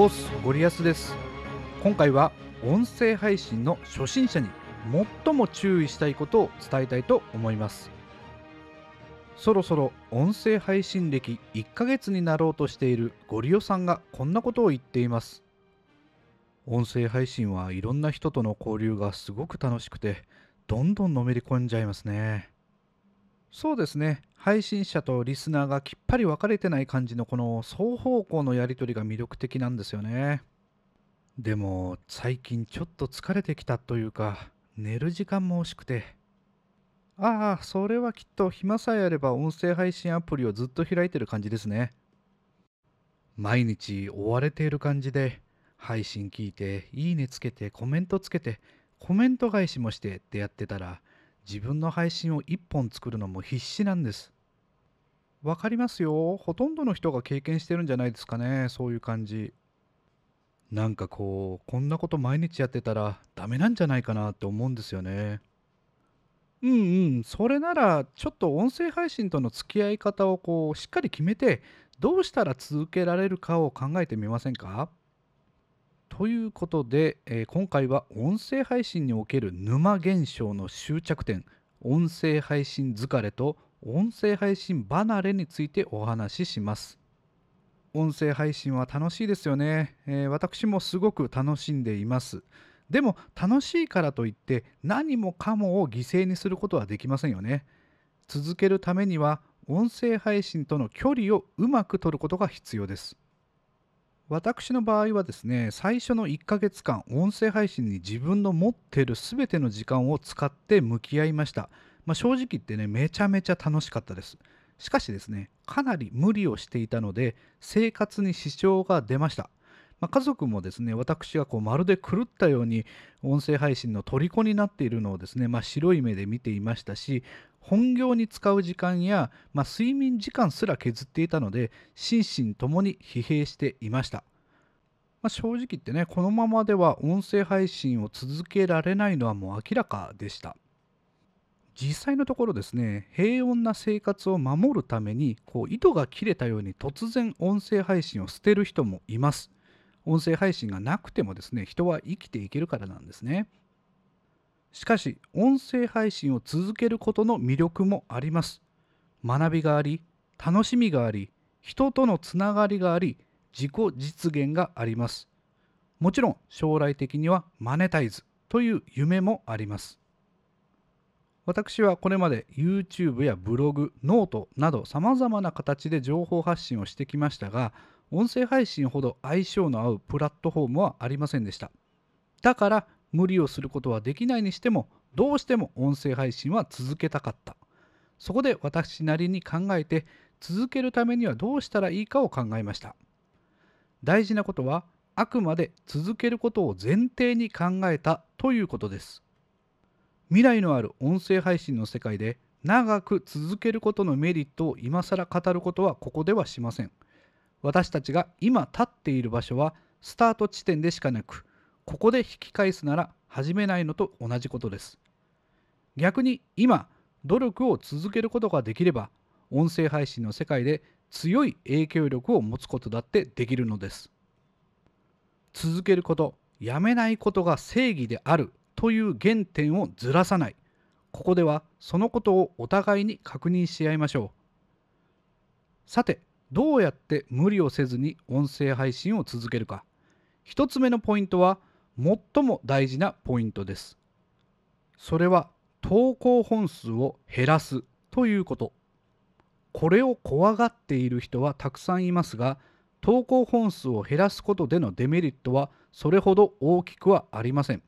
オースゴリアスです。今回は音声配信の初心者に最も注意したいことを伝えたいと思います。そろそろ音声配信歴1ヶ月になろうとしているゴリオさんがこんなことを言っています。音声配信はいろんな人との交流がすごく楽しくてどんどんのめり込んじゃいますね。そうですね。配信者とリスナーがきっぱり分かれてない感じのこの双方向のやり取りが魅力的なんですよね。でも最近ちょっと疲れてきたというか寝る時間も惜しくて。ああそれはきっと暇さえあれば音声配信アプリをずっと開いてる感じですね。毎日追われている感じで配信聞いていいねつけてコメントつけてコメント返しもしてってやってたら自分の配信を1本作るのも必死なんです。わかりますよ。ほとんどの人が経験してるんじゃないですかね。そういう感じ。なんかこう、こんなこと毎日やってたらダメなんじゃないかなって思うんですよね。うんうん、それならちょっと音声配信との付き合い方をこうしっかり決めてどうしたら続けられるかを考えてみませんか？ということで、えー、今回は音声配信における沼現象の終着点音声配信疲れと音声配信離れについてお話しします。音声配信は楽しいですよね、えー、私もすごく楽しんでいます。でも楽しいからといって何もかもを犠牲にすることはできませんよね。続けるためには音声配信との距離をうまく取ることが必要です。私の場合はですね最初の1ヶ月間音声配信に自分の持っている全ての時間を使って向き合いました、まあ、正直言ってねめちゃめちゃ楽しかったです。しかしですねかなり無理をしていたので生活に支障が出ました。まあ、家族もですね私がこうまるで狂ったように音声配信の虜になっているのをですね、まあ、白い目で見ていましたし本業に使う時間や、まあ、睡眠時間すら削っていたので心身ともに疲弊していました、まあ、正直言ってねこのままでは音声配信を続けられないのはもう明らかでした。実際のところですね平穏な生活を守るためにこう糸が切れたように突然音声配信を捨てる人もいます。音声配信がなくてもですね人は生きていけるからなんですね。しかし音声配信を続けることの魅力もあります。学びがあり楽しみがあり人とのつながりがあり自己実現があります。もちろん将来的にはマネタイズという夢もあります。私はこれまで YouTube やブログ、ノートなど様々な形で情報発信をしてきましたが音声配信ほど相性の合うプラットフォームはありませんでした。だから無理をすることはできないにしてもどうしても音声配信は続けたかった。そこで私なりに考えて続けるためにはどうしたらいいかを考えました。大事なことはあくまで続けることを前提に考えたということです。未来のある音声配信の世界で長く続けることのメリットを今更語ることはここではしません。私たちが今立っている場所はスタート地点でしかなくここで引き返すなら始めないのと同じことです。逆に今、努力を続けることができれば、音声配信の世界で強い影響力を持つことだってできるのです。続けること、やめないことが正義であるという原点をずらさない。ここではそのことをお互いに確認し合いましょう。さて、どうやって無理をせずに音声配信を続けるか。一つ目のポイントは、最も大事なポイントです。それは投稿本数を減らすということ。これを怖がっている人はたくさんいますが、投稿本数を減らすことでのデメリットはそれほど大きくはありません。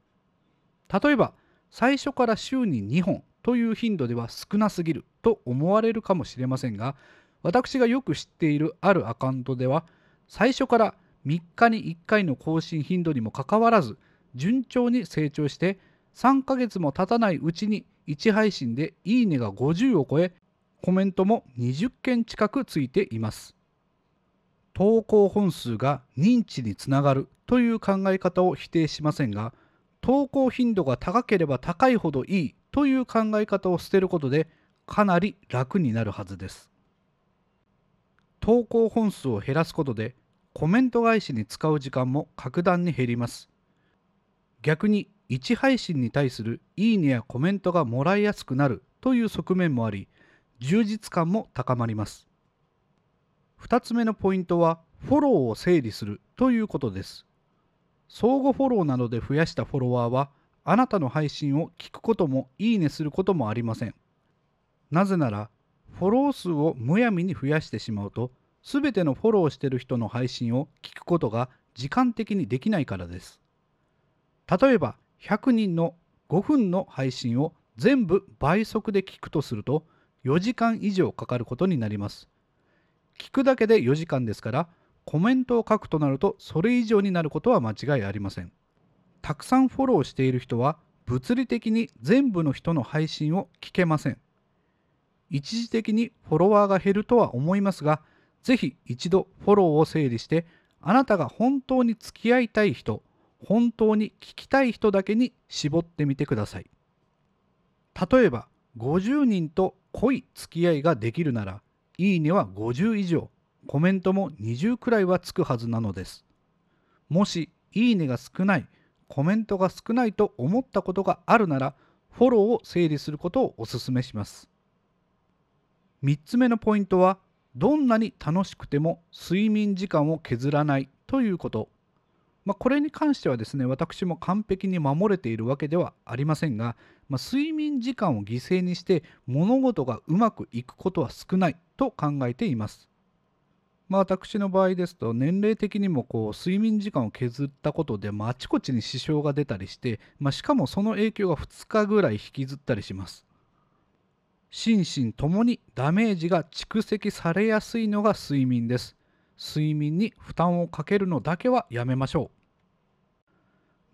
例えば、最初から週に2本という頻度では少なすぎると思われるかもしれませんが、私がよく知っているあるアカウントでは、最初から3日に1回の更新頻度にもかかわらず順調に成長して3ヶ月も経たないうちに1配信でいいねが50を超えコメントも20件近くついています。投稿本数が認知につながるという考え方を否定しませんが投稿頻度が高ければ高いほどいいという考え方を捨てることでかなり楽になるはずです。投稿本数を減らすことでコメント返しに使う時間も格段に減ります。逆に1配信に対するいいねやコメントがもらいやすくなるという側面もあり、充実感も高まります。2つ目のポイントは、フォローを整理するということです。相互フォローなどで増やしたフォロワーは、あなたの配信を聞くこともいいねすることもありません。なぜなら、フォロー数をむやみに増やしてしまうと、すべてのフォローしている人の配信を聞くことが時間的にできないからです。例えば、100人の5分の配信を全部倍速で聞くとすると、4時間以上かかることになります。聞くだけで4時間ですから、コメントを書くとなるとそれ以上になることは間違いありません。たくさんフォローしている人は物理的に全部の人の配信を聞けません。一時的にフォロワーが減るとは思いますが、ぜひ一度フォローを整理して、あなたが本当に付き合いたい人、本当に聞きたい人だけに絞ってみてください。例えば、50人と濃い付き合いができるなら、いいねは50以上、コメントも20くらいはつくはずなのです。もし、いいねが少ない、コメントが少ないと思ったことがあるなら、フォローを整理することをお勧めします。3つ目のポイントは、どんなに楽しくても睡眠時間を削らないということ。まあ、これに関してはですね、私も完璧に守れているわけではありませんが、まあ、睡眠時間を犠牲にして物事がうまくいくことは少ないと考えています。まあ、私の場合ですと年齢的にもこう睡眠時間を削ったことで、まあ、あちこちに支障が出たりして、まあ、しかもその影響が2日ぐらい引きずったりします。心身ともにダメージが蓄積されやすいのが睡眠です。睡眠に負担をかけるのだけはやめましょ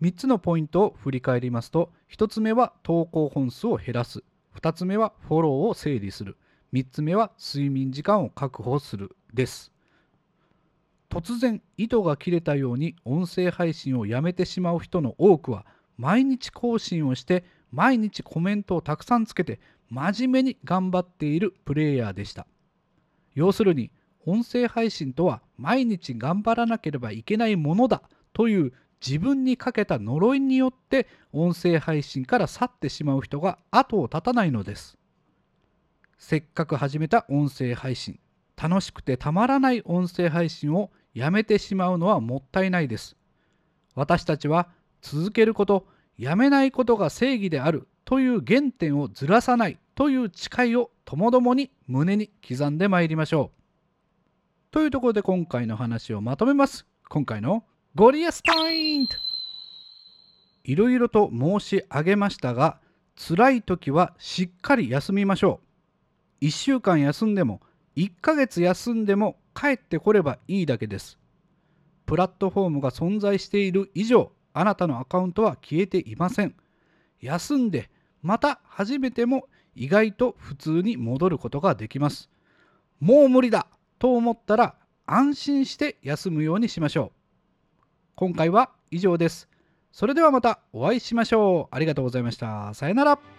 う。3つのポイントを振り返りますと、1つ目は投稿本数を減らす。2つ目はフォローを整理する。3つ目は睡眠時間を確保するです。突然糸が切れたように音声配信をやめてしまう人の多くは毎日更新をして毎日コメントをたくさんつけて真面目に頑張っているプレイヤーでした。要するに、音声配信とは毎日頑張らなければいけないものだという自分にかけた呪いによって音声配信から去ってしまう人が後を絶たないのです。せっかく始めた音声配信、楽しくてたまらない音声配信をやめてしまうのはもったいないです。私たちは続けること、やめないことが正義であるという原点をずらさないという誓いをともどもに胸に刻んでまいりましょう。というところで今回の話をまとめます。今回のゴリアスポイントいろいろと申し上げましたが、辛い時はしっかり休みましょう。1週間休んでも、1ヶ月休んでも帰ってこればいいだけです。プラットフォームが存在している以上、あなたのアカウントは消えていません。休んでまた初めても意外と普通に戻ることができます。もう無理だと思ったら安心して休むようにしましょう。今回は以上です。それではまたお会いしましょう。ありがとうございました。さよなら。